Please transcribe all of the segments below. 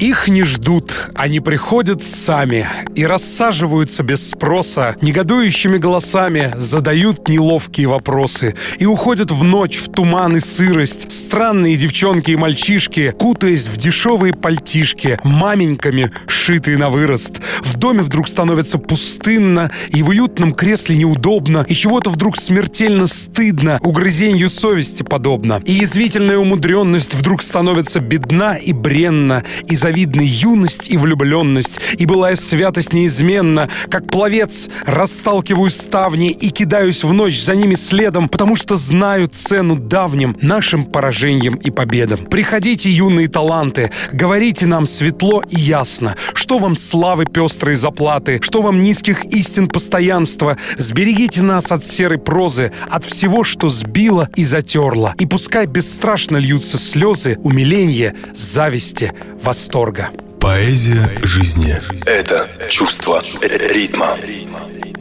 Их не ждут, они приходят сами и рассаживаются без спроса, негодующими голосами задают неловкие вопросы и уходят в ночь, в туман и сырость. Странные девчонки и мальчишки, кутаясь в дешевые пальтишки, маменьками, шитые на вырост. В доме вдруг становится пустынно, и в уютном кресле неудобно, и чего-то вдруг смертельно стыдно, угрызенью совести подобно. И язвительная умудренность вдруг становится бедна и бренна, и за завидны юность и влюбленность, и былая святость неизменна. Как пловец расталкиваю ставни и кидаюсь в ночь за ними следом, потому что знаю цену давним нашим поражениям и победам. Приходите, юные таланты, говорите нам светло и ясно, что вам славы пестрой заплаты, что вам низких истин постоянства. Сберегите нас от серой прозы, от всего, что сбило и затерло. И пускай бесстрашно льются слезы, умиления, зависти, восторга. Поэзия жизни – это чувство ритма.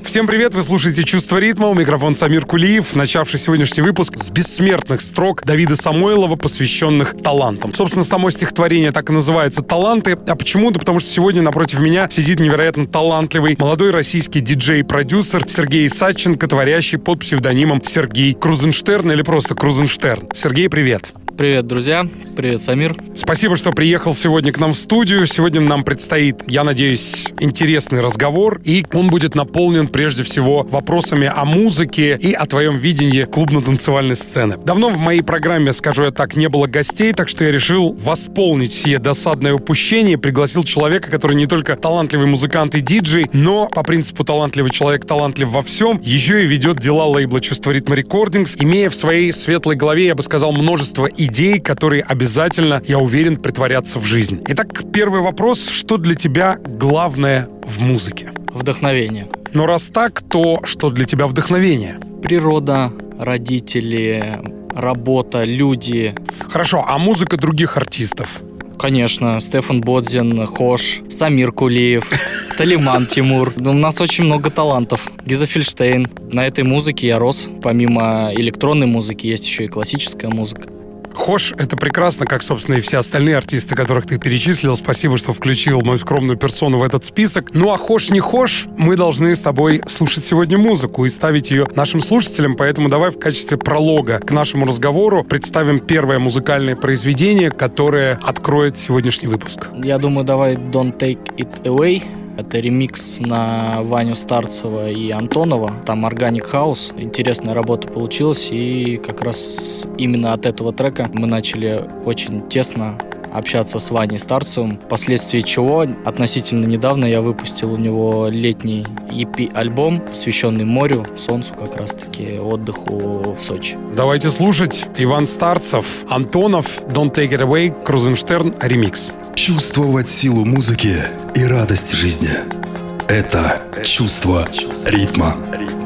Всем привет, вы слушаете «Чувство ритма», у микрофон Самир Кулиев, начавший сегодняшний выпуск с бессмертных строк Давида Самойлова, посвященных талантам. Собственно, само стихотворение так и называется «Таланты». А почему? Да потому что сегодня напротив меня сидит невероятно талантливый молодой российский диджей-продюсер Сергей Садченко, творящий под псевдонимом Сергей Крузенштерн или просто Крузенштерн. Сергей, привет. Привет, друзья. Привет, Самир. Спасибо, что приехал сегодня к нам в студию. Сегодня нам предстоит, я надеюсь, интересный разговор, и он будет наполнен прежде всего вопросами о музыке и о твоем видении клубно-танцевальной сцены. Давно в моей программе, скажу я так, не было гостей, так что я решил восполнить сие досадное упущение пригласил человека, который не только талантливый музыкант и диджей, но по принципу талантливый человек талантлив во всем, еще и ведет дела лейбла «Чувство ритма рекордингс», имея в своей светлой голове, я бы сказал, множество идей идей, которые обязательно, я уверен, притворятся в жизнь. Итак, первый вопрос. Что для тебя главное в музыке? Вдохновение. Но раз так, то что для тебя вдохновение? Природа, родители, работа, люди. Хорошо, а музыка других артистов? Конечно, Стефан Бодзин, Хош, Самир Кулиев, Талиман Тимур. У нас очень много талантов. Гиза Фильштейн. На этой музыке я рос. Помимо электронной музыки есть еще и классическая музыка. Хош — это прекрасно, как, собственно, и все остальные артисты, которых ты перечислил. Спасибо, что включил мою скромную персону в этот список. Ну а Хош не Хош, мы должны с тобой слушать сегодня музыку и ставить ее нашим слушателям, поэтому давай в качестве пролога к нашему разговору представим первое музыкальное произведение, которое откроет сегодняшний выпуск. Я думаю, давай Don't Take It Away это ремикс на Ваню Старцева и Антонова. Там Organic House. Интересная работа получилась. И как раз именно от этого трека мы начали очень тесно общаться с Ваней Старцевым, впоследствии чего относительно недавно я выпустил у него летний EP-альбом, посвященный морю, солнцу как раз-таки, отдыху в Сочи. Давайте слушать. Иван Старцев, Антонов, Don't Take It Away, Крузенштерн, ремикс. Чувствовать силу музыки и радость жизни – это чувство ритма. ритма.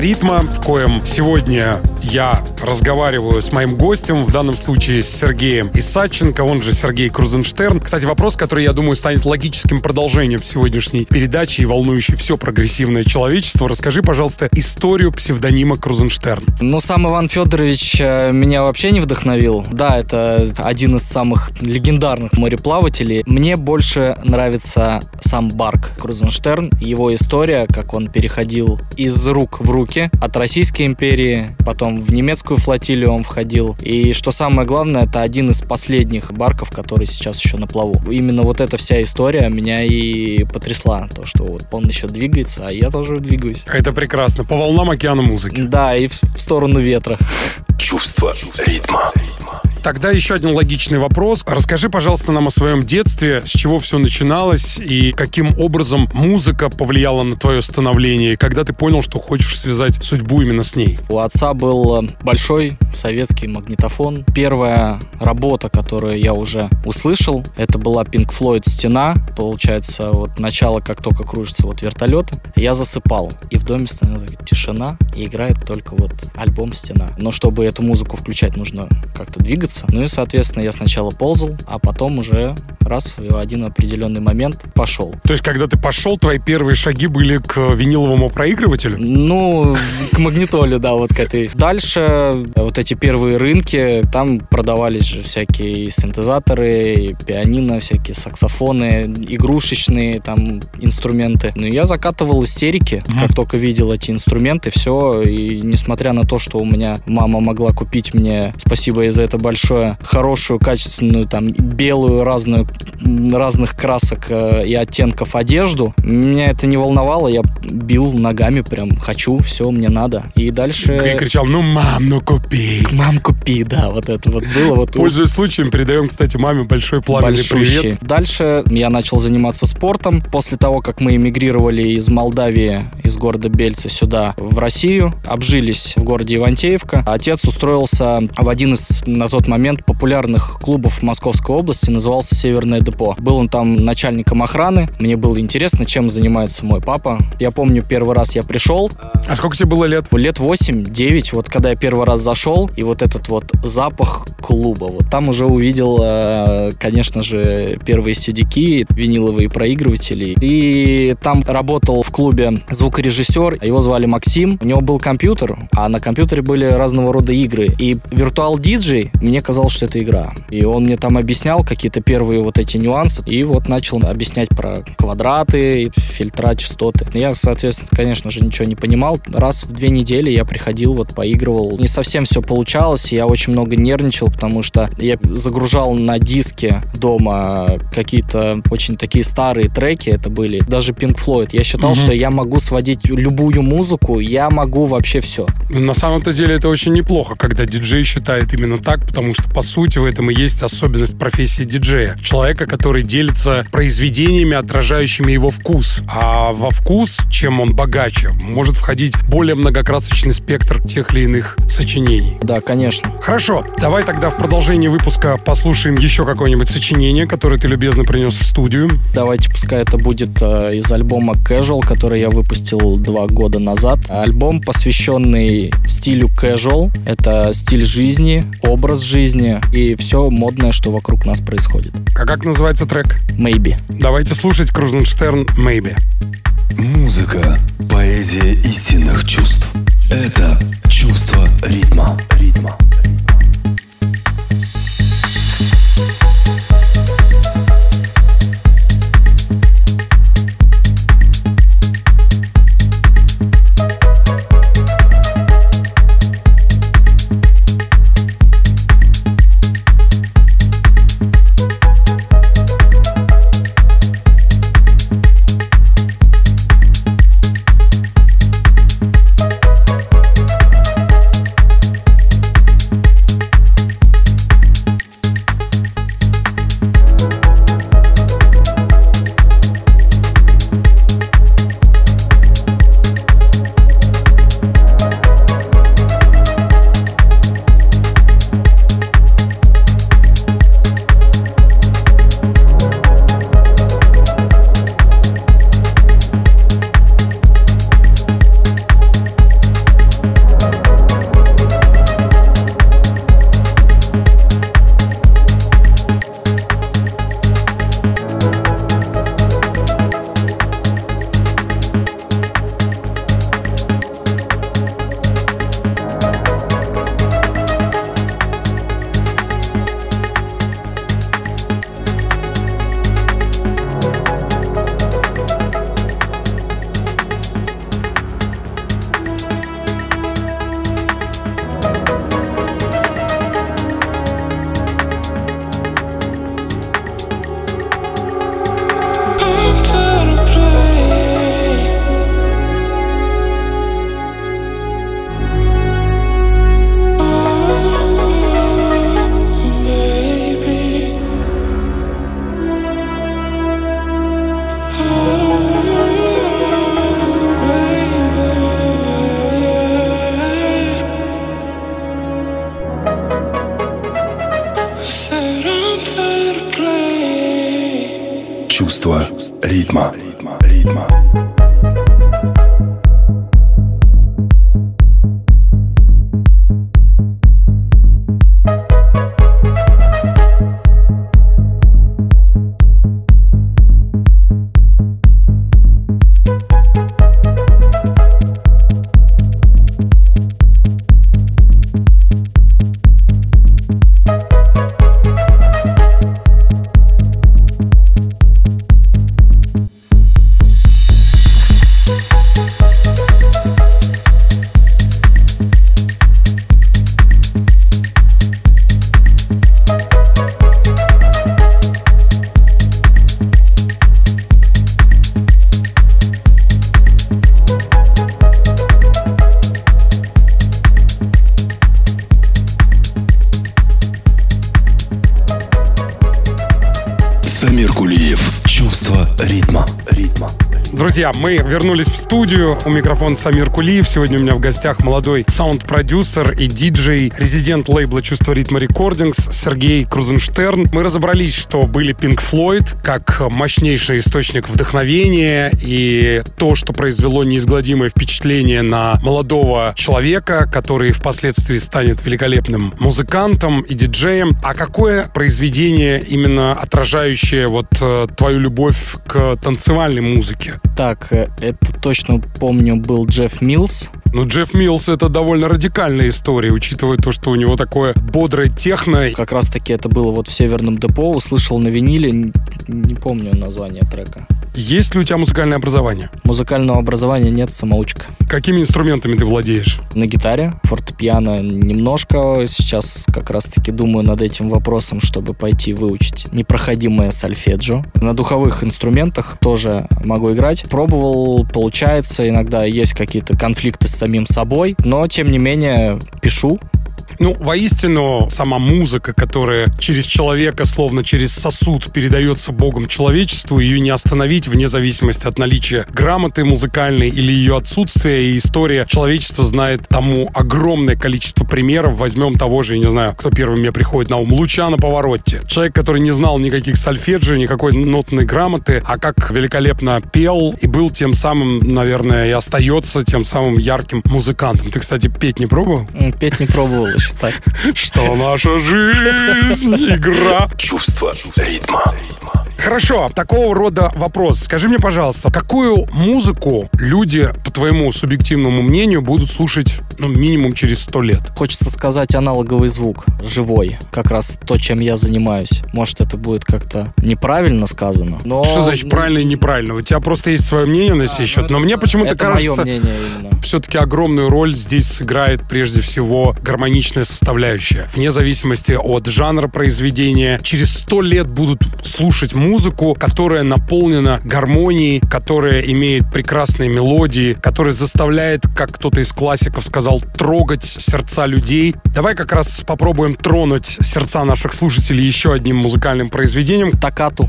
Ритма», в коем сегодня я разговариваю с моим гостем, в данном случае с Сергеем Исаченко, он же Сергей Крузенштерн. Кстати, вопрос, который, я думаю, станет логическим продолжением сегодняшней передачи и волнующий все прогрессивное человечество. Расскажи, пожалуйста, историю псевдонима Крузенштерн. Ну, сам Иван Федорович э, меня вообще не вдохновил. Да, это один из самых легендарных мореплавателей. Мне больше нравится сам Барк Крузенштерн, его история, как он переходил из рук в руки от Российской империи, потом в немецкую флотилию он входил. И что самое главное, это один из последних барков, который сейчас еще на плаву. Именно вот эта вся история меня и потрясла. То, что вот он еще двигается, а я тоже двигаюсь. Это прекрасно. По волнам океана музыки. Да, и в сторону ветра. Чувство ритма. Тогда еще один логичный вопрос. Расскажи, пожалуйста, нам о своем детстве, с чего все начиналось и каким образом музыка повлияла на твое становление, когда ты понял, что хочешь связать судьбу именно с ней. У отца был большой советский магнитофон. Первая работа, которую я уже услышал, это была Pink Floyd «Стена». Получается, вот начало, как только кружится вот вертолет. Я засыпал, и в доме становится тишина, и играет только вот альбом «Стена». Но чтобы эту музыку включать, нужно как-то двигаться, двигаться. Ну и, соответственно, я сначала ползал, а потом уже раз в один определенный момент пошел. То есть, когда ты пошел, твои первые шаги были к виниловому проигрывателю? Ну, к магнитоле, да, вот к этой. Дальше вот эти первые рынки, там продавались же всякие синтезаторы, пианино, всякие саксофоны, игрушечные там инструменты. Ну, я закатывал истерики, mm-hmm. как только видел эти инструменты, все. И несмотря на то, что у меня мама могла купить мне, спасибо ей за это большое, большое, хорошую, качественную, там, белую, разную, разных красок э, и оттенков одежду. Меня это не волновало, я бил ногами прям, хочу, все, мне надо. И дальше... И кричал, ну, мам, ну купи. Мам, купи, да, вот это вот было. Вот Пользуясь случаем, передаем, кстати, маме большой пламенный Большущий. привет. Дальше я начал заниматься спортом. После того, как мы эмигрировали из Молдавии, из города Бельца сюда, в Россию, обжились в городе Ивантеевка, отец устроился в один из на тот момент популярных клубов Московской области, назывался «Северное депо». Был он там начальником охраны. Мне было интересно, чем занимается мой папа. Я помню, первый раз я пришел. А сколько тебе было лет? Лет 8-9, вот когда я первый раз зашел, и вот этот вот запах клуба, вот там уже увидел, э, конечно же, первые сидики, виниловые проигрыватели. И там работал в клубе звукорежиссер, его звали Максим. У него был компьютер, а на компьютере были разного рода игры. И виртуал диджей мне мне казалось, что это игра. И он мне там объяснял какие-то первые вот эти нюансы, и вот начал объяснять про квадраты, фильтра, частоты. Я, соответственно, конечно же, ничего не понимал. Раз в две недели я приходил, вот поигрывал. Не совсем все получалось, я очень много нервничал, потому что я загружал на диске дома какие-то очень такие старые треки, это были даже Pink Floyd. Я считал, угу. что я могу сводить любую музыку, я могу вообще все. На самом-то деле это очень неплохо, когда диджей считает именно так, потому что, по сути, в этом и есть особенность профессии диджея. Человека, который делится произведениями, отражающими его вкус. А во вкус, чем он богаче, может входить более многокрасочный спектр тех или иных сочинений. Да, конечно. Хорошо, давай тогда в продолжении выпуска послушаем еще какое-нибудь сочинение, которое ты любезно принес в студию. Давайте, пускай это будет э, из альбома Casual, который я выпустил два года назад. Альбом, посвященный стилю casual. Это стиль жизни, образ жизни и все модное, что вокруг нас происходит. А как называется трек? Maybe. Давайте слушать Крузенштерн Maybe. Музыка – поэзия истинных чувств. Это чувство ритма. Ритма. Друзья, мы вернулись в студию. У микрофона Самир Кулиев. Сегодня у меня в гостях молодой саунд-продюсер и диджей, резидент лейбла «Чувство ритма рекордингс» Сергей Крузенштерн. Мы разобрались, что были Pink Floyd как мощнейший источник вдохновения и то, что произвело неизгладимое впечатление на молодого человека, который впоследствии станет великолепным музыкантом и диджеем. А какое произведение именно отражающее вот э, твою любовь к танцевальной музыке? Так, э, это точно помню был Джефф Милс. Ну, Джефф Милс это довольно радикальная история, учитывая то, что у него такое бодрое техно. Как раз таки это было вот в Северном депо, услышал на виниле, не помню название трека. Есть ли у тебя музыкальное образование? Музыкального образования нет, самоучка. Какими инструментами ты владеешь? На гитаре, фортепиано немножко. Сейчас как раз-таки думаю над этим вопросом, чтобы пойти выучить непроходимое сольфеджио. На духовых инструментах тоже могу играть. Пробовал, получается. Иногда есть какие-то конфликты с самим собой, но тем не менее пишу, ну, воистину, сама музыка, которая через человека, словно через сосуд, передается Богом человечеству, ее не остановить вне зависимости от наличия грамоты музыкальной или ее отсутствия. И история человечества знает тому огромное количество примеров. Возьмем того же, я не знаю, кто первым мне приходит на ум, Луча на повороте. Человек, который не знал никаких сольфеджио, никакой нотной грамоты, а как великолепно пел и был тем самым, наверное, и остается тем самым ярким музыкантом. Ты, кстати, петь не пробовал? Петь не пробовал еще так. Что наша жизнь игра. Чувство ритма. Хорошо, такого рода вопрос. Скажи мне, пожалуйста, какую музыку люди, по твоему субъективному мнению, будут слушать ну, минимум через сто лет? Хочется сказать аналоговый звук, живой. Как раз то, чем я занимаюсь. Может, это будет как-то неправильно сказано, но... Что значит правильно и неправильно? У тебя просто есть свое мнение на сей счет, но мне почему-то кажется... мое мнение именно. Все-таки огромную роль здесь сыграет прежде всего гармоничная составляющая. Вне зависимости от жанра произведения, через сто лет будут слушать музыку, которая наполнена гармонией, которая имеет прекрасные мелодии, которая заставляет, как кто-то из классиков сказал, трогать сердца людей. Давай как раз попробуем тронуть сердца наших слушателей еще одним музыкальным произведением. Такату.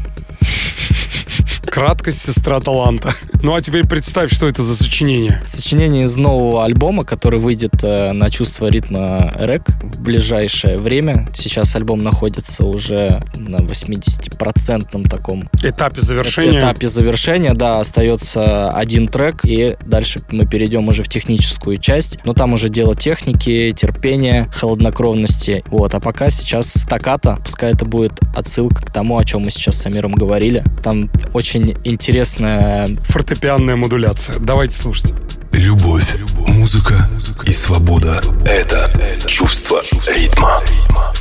Краткость сестра таланта. Ну а теперь представь, что это за сочинение. Сочинение из нового альбома, который выйдет э, на чувство ритма рэк в ближайшее время. Сейчас альбом находится уже на 80% таком этапе завершения. Этапе завершения, да, остается один трек, и дальше мы перейдем уже в техническую часть. Но там уже дело техники, терпения, холоднокровности. Вот, а пока сейчас таката, пускай это будет отсылка к тому, о чем мы сейчас с Амиром говорили. Там очень интересная... Фортепианная модуляция. Давайте слушать. Любовь, музыка и свобода — это чувство ритма. for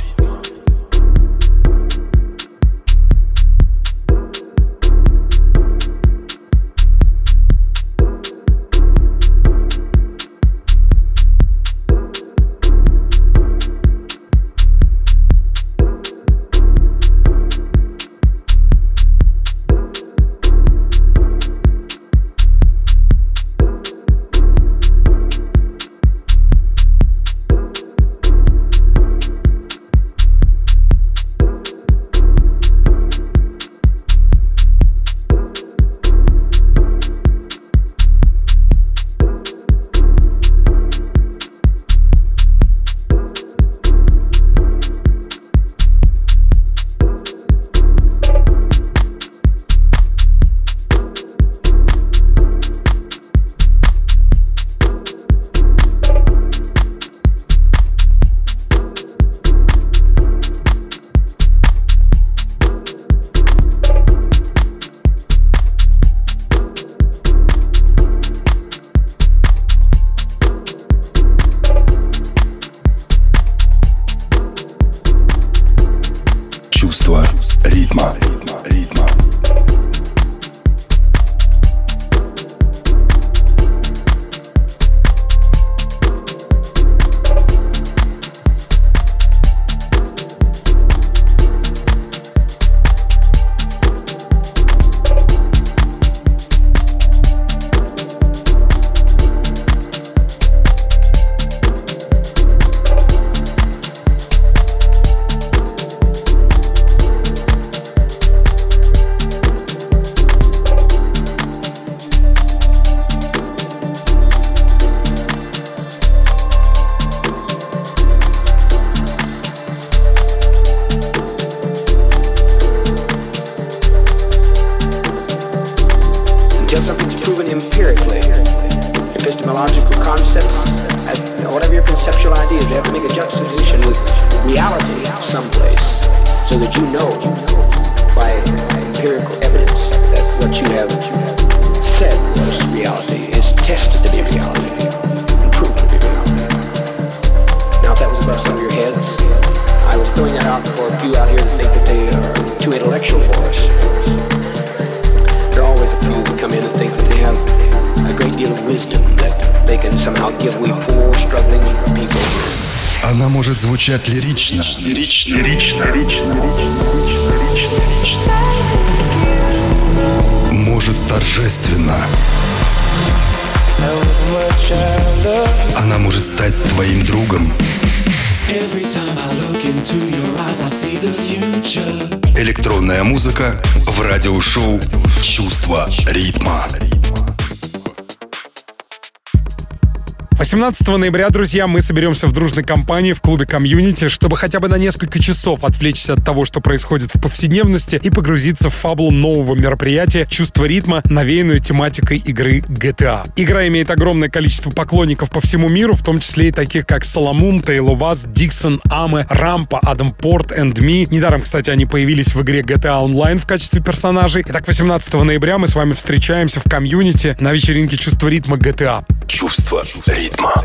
18 ноября, друзья, мы соберемся в дружной компании в клубе комьюнити, чтобы хотя бы на несколько часов отвлечься от того, что происходит в повседневности и погрузиться в фабулу нового мероприятия «Чувство ритма», навеянную тематикой игры GTA. Игра имеет огромное количество поклонников по всему миру, в том числе и таких, как Соломун, Тейло Ваз, Диксон, Аме, Рампа, Адам Порт, Энд Ми. Недаром, кстати, они появились в игре GTA Online в качестве персонажей. Итак, 18 ноября мы с вами встречаемся в комьюнити на вечеринке «Чувство ритма» GTA. Чувство ритма.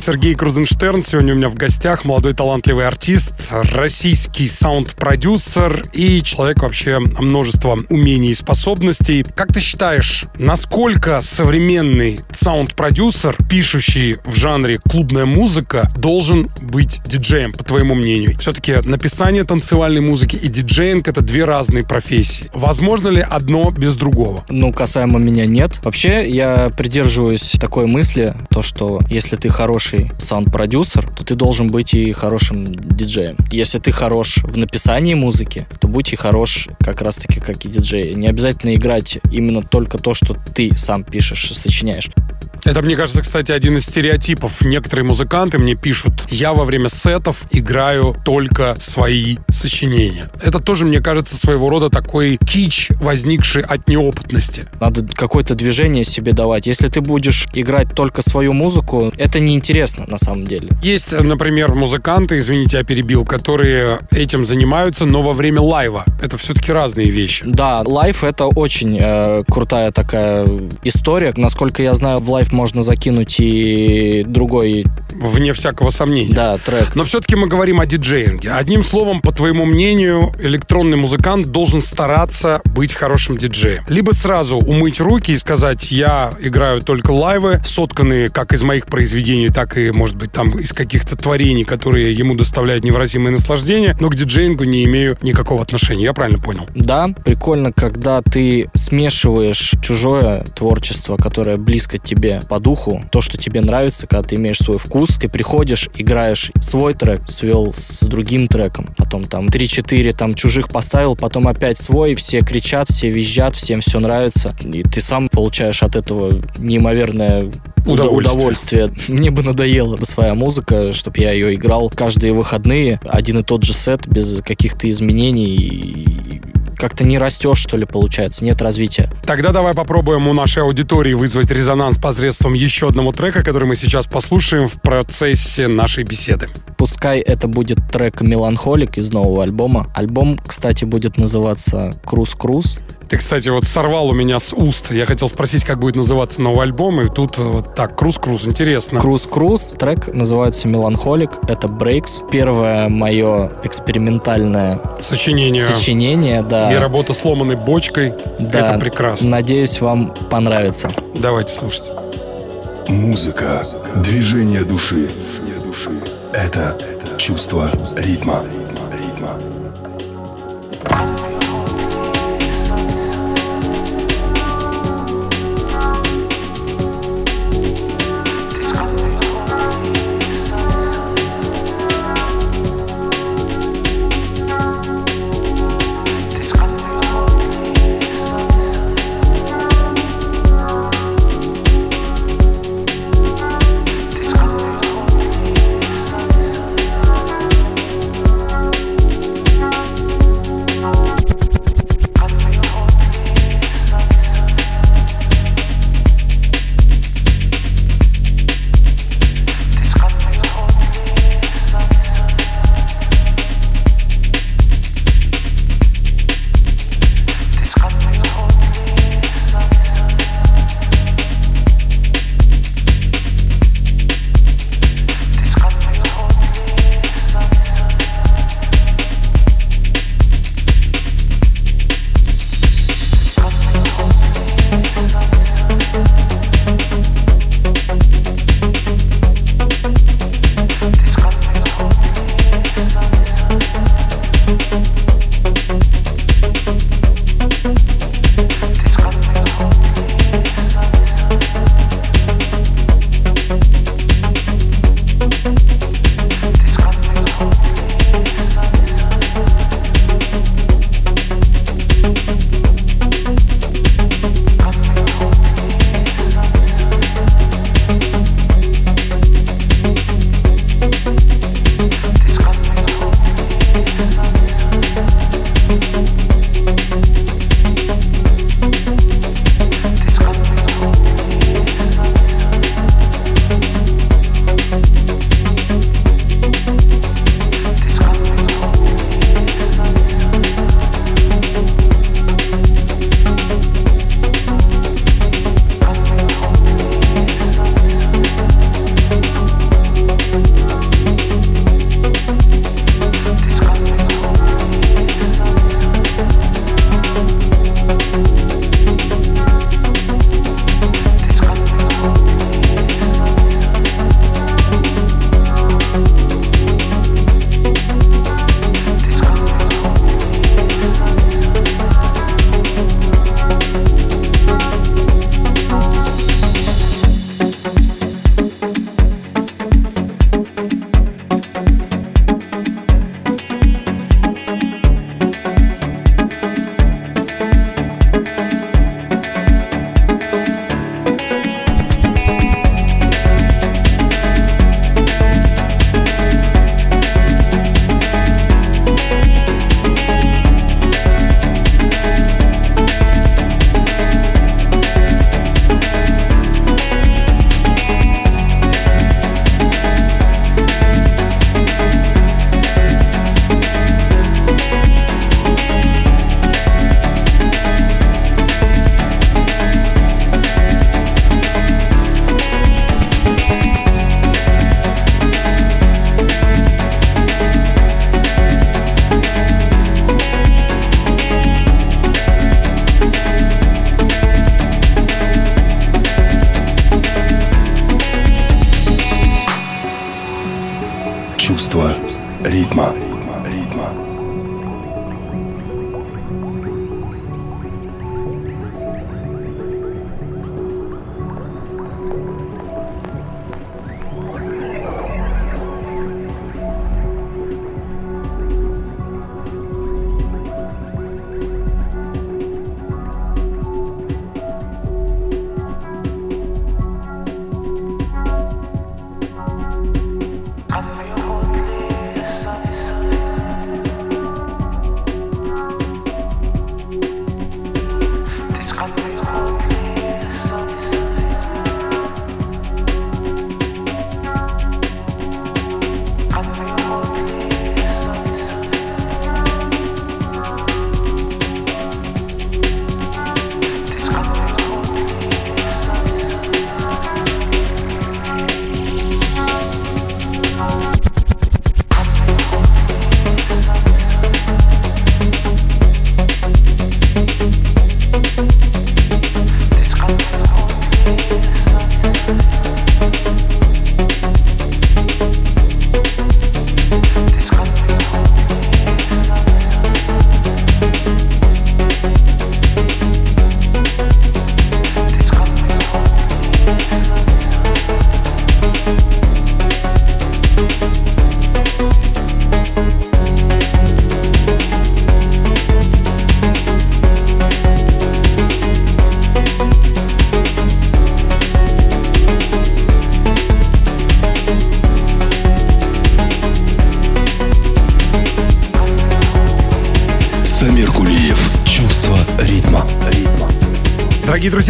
Сергей Крузенштерн сегодня у меня в гостях, молодой талантливый артист, российский саунд-продюсер и человек вообще множество умений и способностей. Как ты считаешь, насколько современный саунд-продюсер, пишущий в жанре клубная музыка, должен быть диджеем, по твоему мнению? Все-таки написание танцевальной музыки и диджеинг — это две разные профессии. Возможно ли одно без другого? Ну, касаемо меня нет. Вообще, я придерживаюсь такой мысли, то, что если ты хороший хороший саунд-продюсер, то ты должен быть и хорошим диджеем. Если ты хорош в написании музыки, то будь и хорош как раз-таки как и диджей. Не обязательно играть именно только то, что ты сам пишешь, сочиняешь. Это, мне кажется, кстати, один из стереотипов. Некоторые музыканты мне пишут, я во время сетов играю только свои сочинения. Это тоже, мне кажется, своего рода такой кич, возникший от неопытности. Надо какое-то движение себе давать. Если ты будешь играть только свою музыку, это неинтересно на самом деле. Есть, например, музыканты, извините, я перебил, которые этим занимаются, но во время лайва. Это все-таки разные вещи. Да, лайв это очень э, крутая такая история. Насколько я знаю, в лайв можно закинуть и другой... Вне всякого сомнения. Да, трек. Но все-таки мы говорим о диджеинге. Одним словом, по твоему мнению, электронный музыкант должен стараться быть хорошим диджеем. Либо сразу умыть руки и сказать, я играю только лайвы, сотканные как из моих произведений, так и, может быть, там из каких-то творений, которые ему доставляют невыразимое наслаждение, но к диджеингу не имею никакого отношения. Я правильно понял? Да, прикольно, когда ты смешиваешь чужое творчество, которое близко тебе по духу, то, что тебе нравится, когда ты имеешь свой вкус, ты приходишь, играешь свой трек, свел с другим треком, потом там 3-4 там чужих поставил, потом опять свой, все кричат, все визжат, всем все нравится, и ты сам получаешь от этого неимоверное удовольствие. удовольствие. Мне бы надоела бы своя музыка, чтобы я ее играл каждые выходные, один и тот же сет, без каких-то изменений, как-то не растешь, что ли, получается, нет развития. Тогда давай попробуем у нашей аудитории вызвать резонанс посредством еще одного трека, который мы сейчас послушаем в процессе нашей беседы. Пускай это будет трек «Меланхолик» из нового альбома. Альбом, кстати, будет называться «Круз-Круз». Ты, кстати, вот сорвал у меня с уст. Я хотел спросить, как будет называться новый альбом, и тут вот так, Круз-Круз, интересно. Круз-Круз, трек называется «Меланхолик», это Breaks. Первое мое экспериментальное сочинение. Сочинение, да. И работа сломанной бочкой. Да. Это прекрасно. Надеюсь, вам понравится. Давайте слушать. Музыка, движение души. Это чувство ритма. ритма.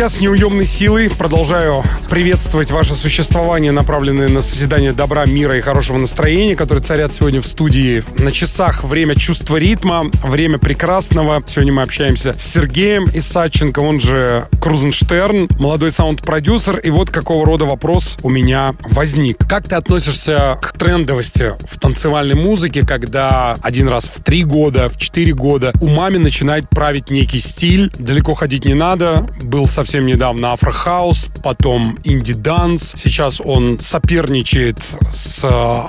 Друзья, с неуемной силой продолжаю приветствовать ваше существование, направленное на созидание добра, мира и хорошего настроения, которые царят сегодня в студии. На часах время чувства ритма, время прекрасного. Сегодня мы общаемся с Сергеем Исаченко, он же Крузенштерн, молодой саунд-продюсер. И вот какого рода вопрос у меня возник. Как ты относишься к трендовости в танцевальной музыке, когда один раз в три года, в четыре года умами начинает править некий стиль, далеко ходить не надо, был совсем недавно афрохаус, потом инди-данс. Сейчас он соперничает с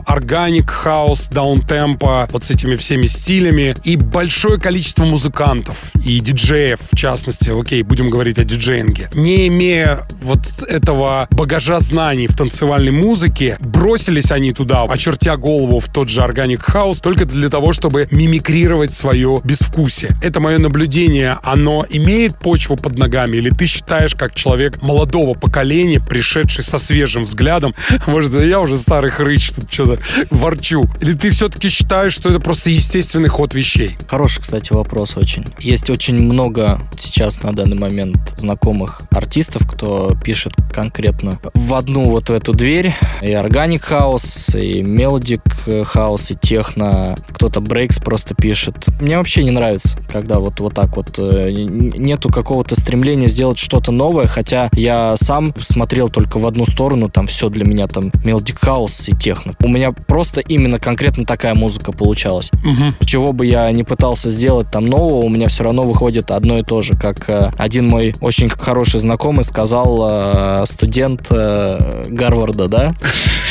organic house, downtempo, вот с этими всеми стилями. И большое количество музыкантов и диджеев, в частности, окей, будем говорить о диджеинге, не имея вот этого багажа знаний в танцевальной музыке, бросились они туда, очертя голову в тот же organic house, только для того, чтобы мимикрировать свое безвкусие. Это мое наблюдение, оно имеет почву под ногами, или ты считаешь, как человек молодого поколения, пришедший со свежим взглядом, может, я уже старый хрыч, тут что-то ворчу, или ты все-таки считаешь, что это просто естественный ход вещей? Хороший, кстати, вопрос очень. Есть очень много сейчас на данный момент знакомых артистов, кто пишет конкретно в одну вот эту дверь. И organic house, и melodic house, и техно. Кто-то breaks просто пишет. Мне вообще не нравится, когда вот, вот так вот э, нету какого-то стремления сделать что-то новое, хотя я сам смотрел только в одну сторону, там все для меня там melodic house и техно. У меня просто именно конкретно такая музыка получалась. Угу. Чего бы я не пытался сделать там нового, у меня все равно выходит одно и то же, как э, один мой очень хороший знакомый сказал, э, студент Гарварда, да?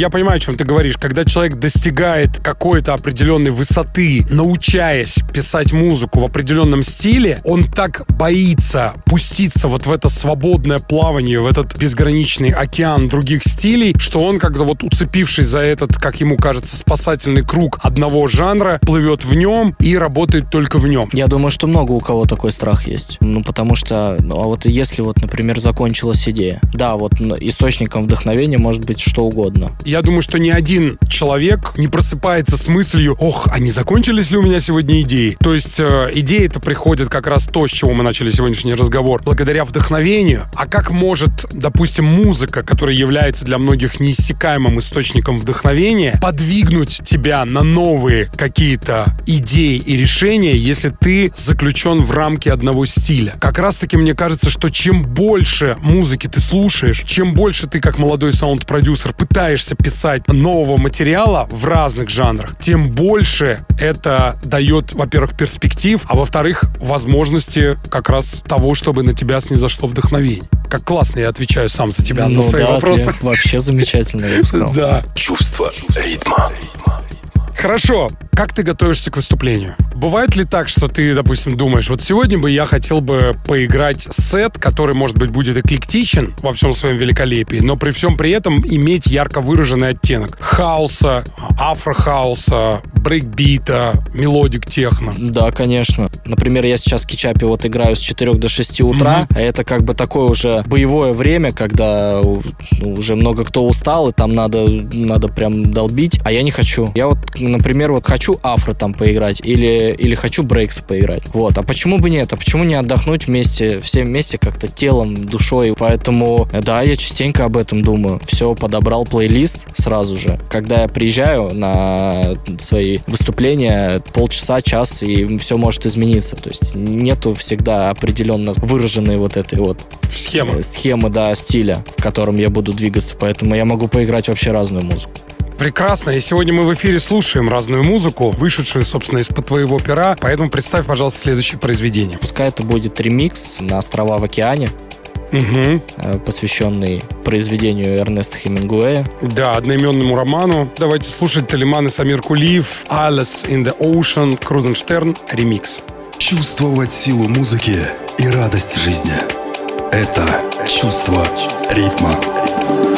Я понимаю, о чем ты говоришь. Когда человек достигает какой-то определенной высоты, научаясь писать музыку в определенном стиле, он так боится пуститься вот в это свободное плавание, в этот безграничный океан других стилей, что он как-то вот уцепившись за этот, как ему кажется, спасательный круг одного жанра, плывет в нем и работает только в нем. Я думаю, что много у кого такой страх есть. Ну, потому что, ну, а вот если вот, например, закончилась идея, да, вот источником вдохновения может быть что угодно я думаю, что ни один человек не просыпается с мыслью, ох, а не закончились ли у меня сегодня идеи? То есть э, идеи это приходят как раз то, с чего мы начали сегодняшний разговор, благодаря вдохновению. А как может, допустим, музыка, которая является для многих неиссякаемым источником вдохновения, подвигнуть тебя на новые какие-то идеи и решения, если ты заключен в рамки одного стиля? Как раз-таки мне кажется, что чем больше музыки ты слушаешь, чем больше ты как молодой саунд-продюсер пытаешься писать нового материала в разных жанрах, тем больше это дает, во-первых, перспектив, а во-вторых, возможности как раз того, чтобы на тебя снизошло вдохновение. Как классно я отвечаю сам за тебя ну, на свои да, вопросы. Вообще замечательно, я бы сказал. Да. Чувство ритма. Хорошо. Как ты готовишься к выступлению? Бывает ли так, что ты, допустим, думаешь, вот сегодня бы я хотел бы поиграть сет, который, может быть, будет эклектичен во всем своем великолепии, но при всем при этом иметь ярко выраженный оттенок хаоса, афрохауса, брейкбита, melodic techno? Да, конечно. Например, я сейчас в кетчапе вот играю с 4 до 6 утра, mm-hmm. а это как бы такое уже боевое время, когда уже много кто устал, и там надо, надо прям долбить, а я не хочу. Я вот, например, вот хочу афро там поиграть или, или хочу брейкс поиграть. Вот. А почему бы нет? А почему не отдохнуть вместе, все вместе как-то телом, душой? Поэтому, да, я частенько об этом думаю. Все, подобрал плейлист сразу же. Когда я приезжаю на свои выступления, полчаса, час, и все может измениться. То есть нету всегда определенно выраженной вот этой вот схемы, схемы да, стиля, в котором я буду двигаться. Поэтому я могу поиграть вообще разную музыку. Прекрасно. И сегодня мы в эфире слушаем разную музыку, вышедшую, собственно, из-под твоего пера. Поэтому представь, пожалуйста, следующее произведение. Пускай это будет ремикс на «Острова в океане», угу. посвященный произведению Эрнеста Хемингуэя. Да, одноименному роману. Давайте слушать Талиман и Самир Кулиев «Alice in the Ocean» Крузенштерн ремикс. Чувствовать силу музыки и радость жизни – это чувство ритма. Hi,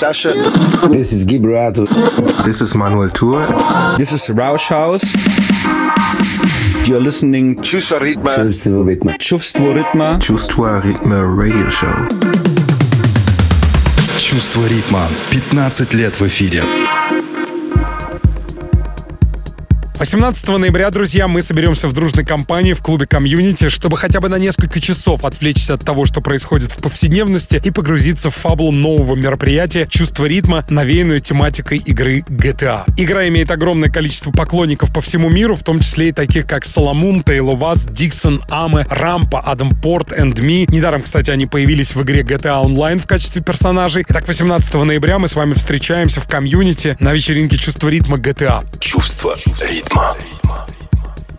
this is Sasha. This is Gibrato. This is Manuel Tour. This is Rausch House. You're listening Чувство ритма. Чувство ритма. Чувство ритма. Чувство ритма радио шоу. Чувство ритма. 15 лет в эфире. 18 ноября, друзья, мы соберемся в дружной компании в клубе комьюнити, чтобы хотя бы на несколько часов отвлечься от того, что происходит в повседневности и погрузиться в фабулу нового мероприятия «Чувство ритма», навеянную тематикой игры GTA. Игра имеет огромное количество поклонников по всему миру, в том числе и таких, как Соломун, Тейло Ваз, Диксон, Аме, Рампа, Адам Порт, Энд Ми. Недаром, кстати, они появились в игре GTA Online в качестве персонажей. Итак, 18 ноября мы с вами встречаемся в комьюнити на вечеринке «Чувство ритма» GTA. Чувство ритма. Ritmo. Ritmo.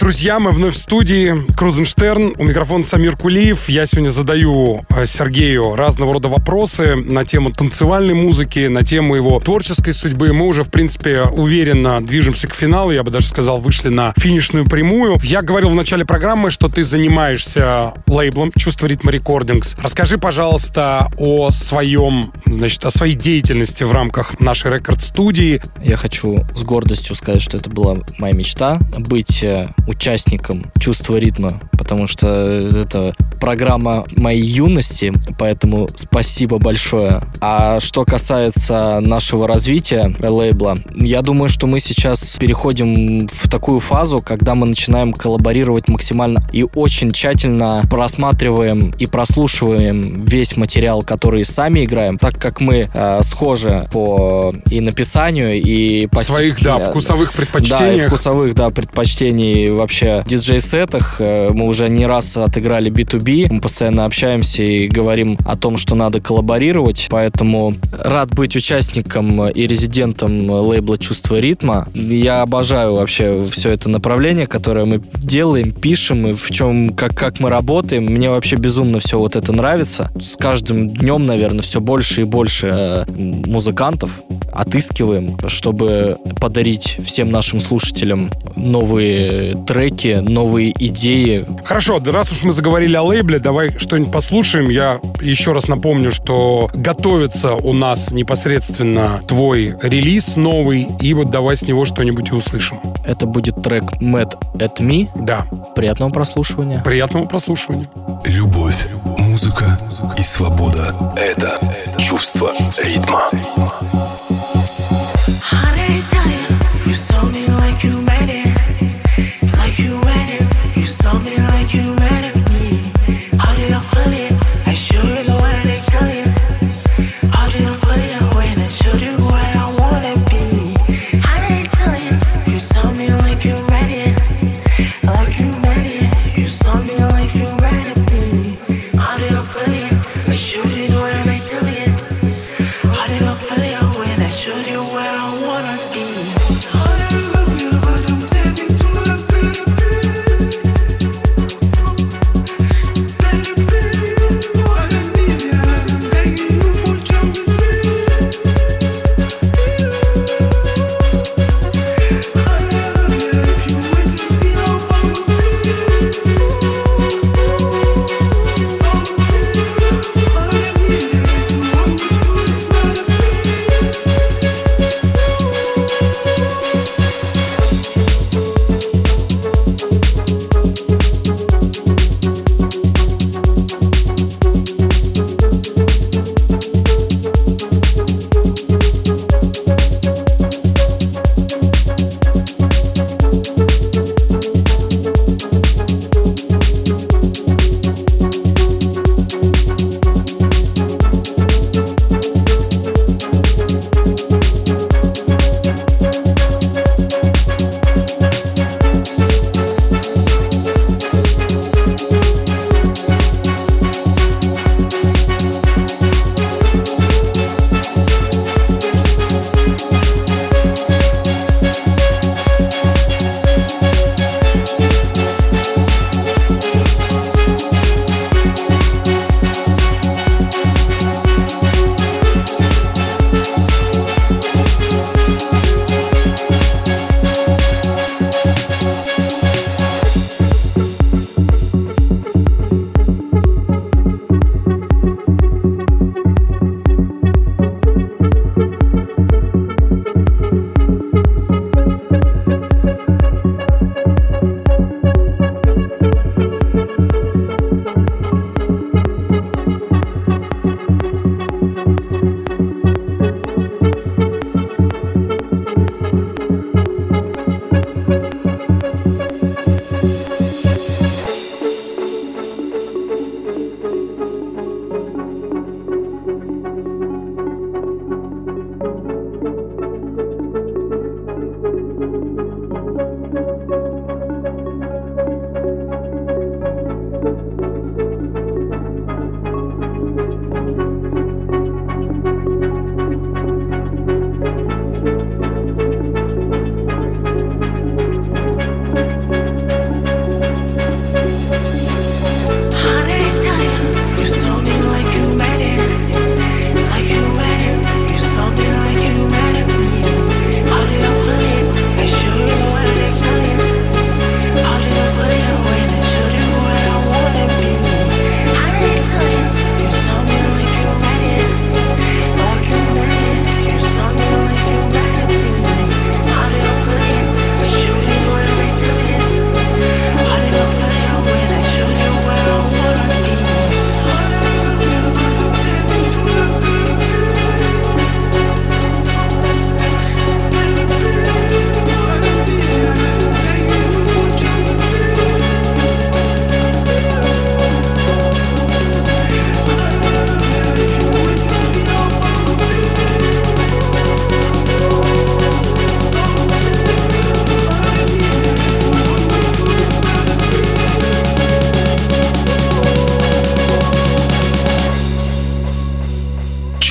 Друзья, мы вновь в студии. Крузенштерн, у микрофона Самир Кулиев. Я сегодня задаю э, Сергею разного рода вопросы на тему танцевальной музыки, на тему его творческой судьбы. Мы уже, в принципе, уверенно движемся к финалу. Я бы даже сказал, вышли на финишную прямую. Я говорил в начале программы, что ты занимаешься лейблом «Чувство ритма рекордингс». Расскажи, пожалуйста, о своем, значит, о своей деятельности в рамках нашей рекорд-студии. Я хочу с гордостью сказать, что это была моя мечта быть э, участником чувства ритма, потому что это программа моей юности, поэтому спасибо большое. А что касается нашего развития лейбла, я думаю, что мы сейчас переходим в такую фазу, когда мы начинаем коллаборировать максимально и очень тщательно просматриваем и прослушиваем весь материал, который сами играем, так как мы э, схожи по и написанию, и по Своих, да, вкусовых да, и предпочтениях. вкусовых, да, предпочтений вообще диджей-сетах. Э, Мы уже не раз отыграли B2B. Мы постоянно общаемся и говорим о том, что надо коллаборировать. Поэтому рад быть участником и резидентом лейбла «Чувство ритма». Я обожаю вообще все это направление, которое мы делаем, пишем, и в чем, как, как мы работаем. Мне вообще безумно все вот это нравится. С каждым днем, наверное, все больше и больше э, музыкантов отыскиваем, чтобы подарить всем нашим слушателям новые треки, новые идеи. Хорошо, раз уж мы заговорили о лейбле, давай что-нибудь послушаем. Я еще раз напомню, что готовится у нас непосредственно твой релиз новый, и вот давай с него что-нибудь и услышим. Это будет трек Mad at Me. Да, Приятного прослушивания. приятного прослушивания. Любовь, музыка и свобода — это чувство ритма. How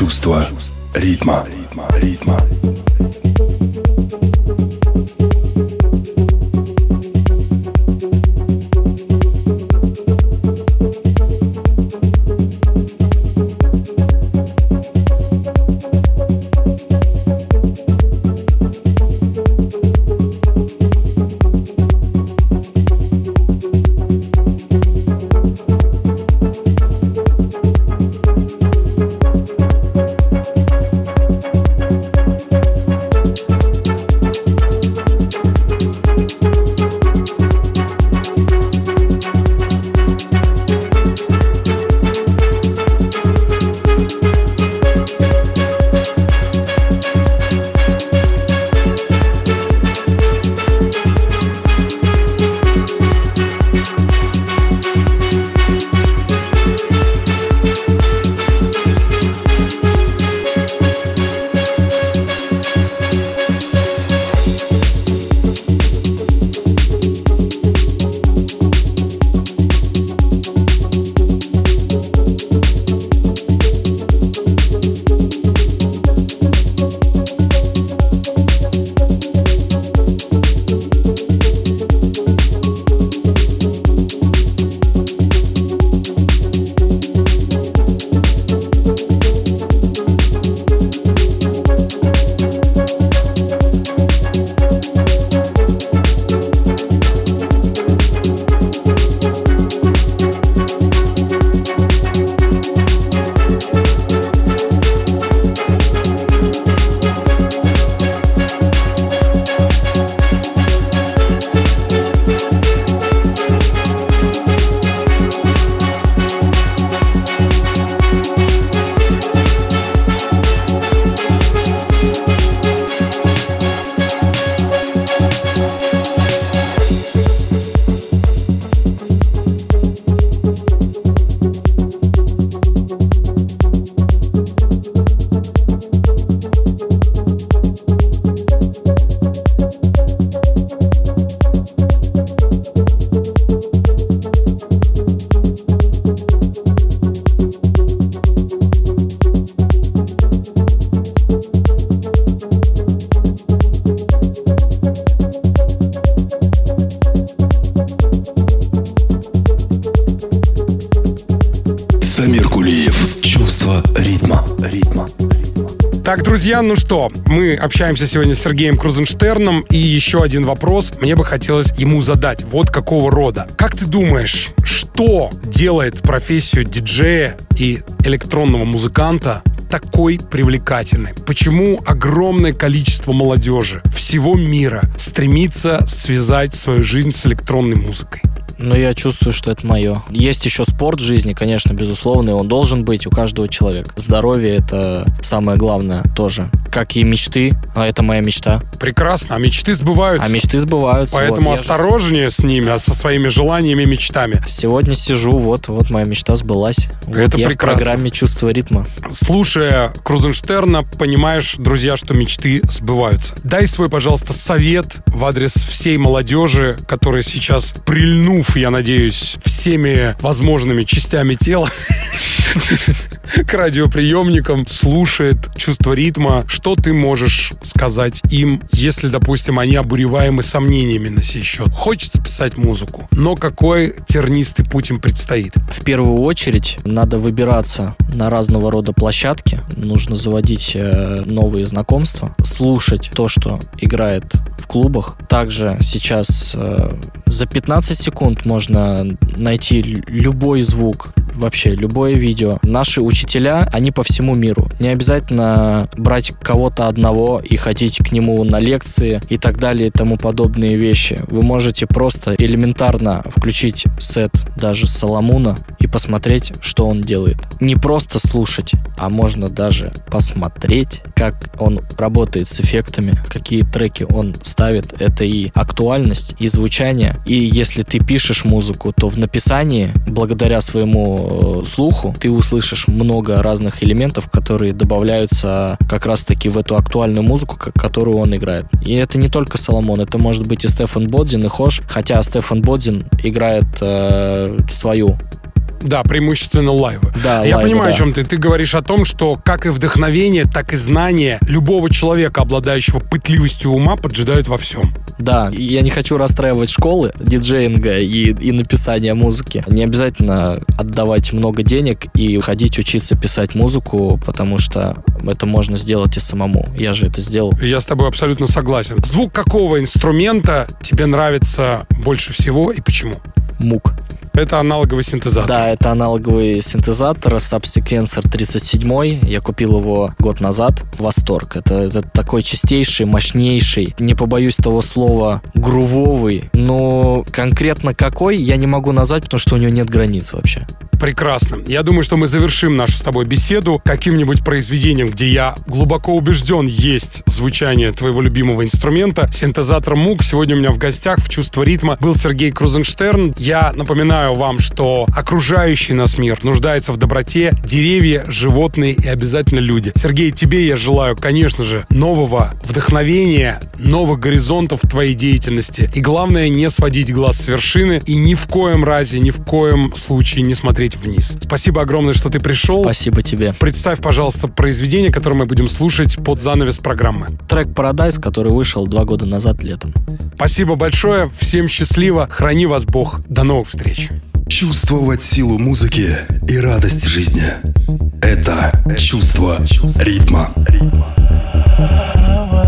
чувство ритма. ритма, ритма. Друзья, ну что, мы общаемся сегодня с Сергеем Крузенштерном, и еще один вопрос мне бы хотелось ему задать. Вот какого рода. Как ты думаешь, что делает профессию диджея и электронного музыканта такой привлекательной? Почему огромное количество молодежи всего мира стремится связать свою жизнь с электронной музыкой? Но я чувствую, что это мое. Есть еще спорт в жизни, конечно, безусловно, и он должен быть у каждого человека. Здоровье — это самое главное тоже. Как и мечты, а это моя мечта. Прекрасно, а мечты сбываются. А мечты сбываются. Поэтому вот. Я же осторожнее с ними, а со своими желаниями и мечтами. Сегодня сижу, вот, вот моя мечта сбылась. Вот Это я прекрасно. в программе «Чувство ритма». Слушая Крузенштерна, понимаешь, друзья, что мечты сбываются. Дай свой, пожалуйста, совет в адрес всей молодежи, которая сейчас, прильнув, я надеюсь, всеми возможными частями тела к радиоприемникам, слушает чувство ритма. Что ты можешь сказать им, если, допустим, они обуреваемы сомнениями на сей счет? Хочется писать музыку, но какой тернистый путь им предстоит? В первую очередь надо выбираться на разного рода площадки, нужно заводить э, новые знакомства, слушать то, что играет в клубах. Также сейчас э, за 15 секунд можно найти лю- любой звук, вообще любое видео. Наши учителя, они по всему миру. Не обязательно брать кого-то одного и ходить к нему на лекции и так далее и тому подобные вещи. Вы можете просто элементарно включить сет даже Соломуна и посмотреть, что он делает. Не просто слушать, а можно даже посмотреть, как он работает с эффектами, какие треки он ставит. Это и актуальность, и звучание. И если ты пишешь музыку, то в написании, благодаря своему э, слуху, ты услышишь много разных элементов, которые добавляются как раз-таки в эту актуальную музыку, ко- которую он играет. И это не только Соломон, это может быть и Стефан Бодзин, и Хош, хотя Стефан Бодзин играет э, свою Да, преимущественно лайвы. Да, Я лайвы, понимаю, да. о чем ты. Ты говоришь о том, что как и вдохновение, так и знание любого человека, обладающего пытливостью ума, поджидают во всем. Да, я не хочу расстраивать школы диджеинга и, и написания музыки. Не обязательно отдавать много денег и ходить учиться писать музыку, потому что это можно сделать и самому. Я же это сделал. Я с тобой абсолютно согласен. Звук какого инструмента тебе нравится больше всего и почему? Мук. Это аналоговый синтезатор. Да, это аналоговый синтезатор Subsequencer 37. Я купил его год назад. Восторг. Это, это такой чистейший, мощнейший, не побоюсь того слова, грувовый. Но конкретно какой, я не могу назвать, потому что у него нет границ вообще. Прекрасно. Я думаю, что мы завершим нашу с тобой беседу каким-нибудь произведением, где я глубоко убежден, есть звучание твоего любимого инструмента. Синтезатор МУК. Сегодня у меня в гостях в «Чувство ритма» был Сергей Крузенштерн. Я напоминаю вам, что окружающий нас мир нуждается в доброте, деревья, животные и обязательно люди. Сергей, тебе я желаю, конечно же, нового вдохновения, новых горизонтов в твоей деятельности. И главное, не сводить глаз с вершины и ни в коем разе, ни в коем случае не смотреть вниз. Спасибо огромное, что ты пришел. Спасибо тебе. Представь, пожалуйста, произведение, которое мы будем слушать под занавес программы. Трек Paradise, который вышел два года назад летом. Спасибо большое, всем счастливо, храни вас Бог. До новых встреч. Чувствовать силу музыки и радость жизни – это чувство ритма. was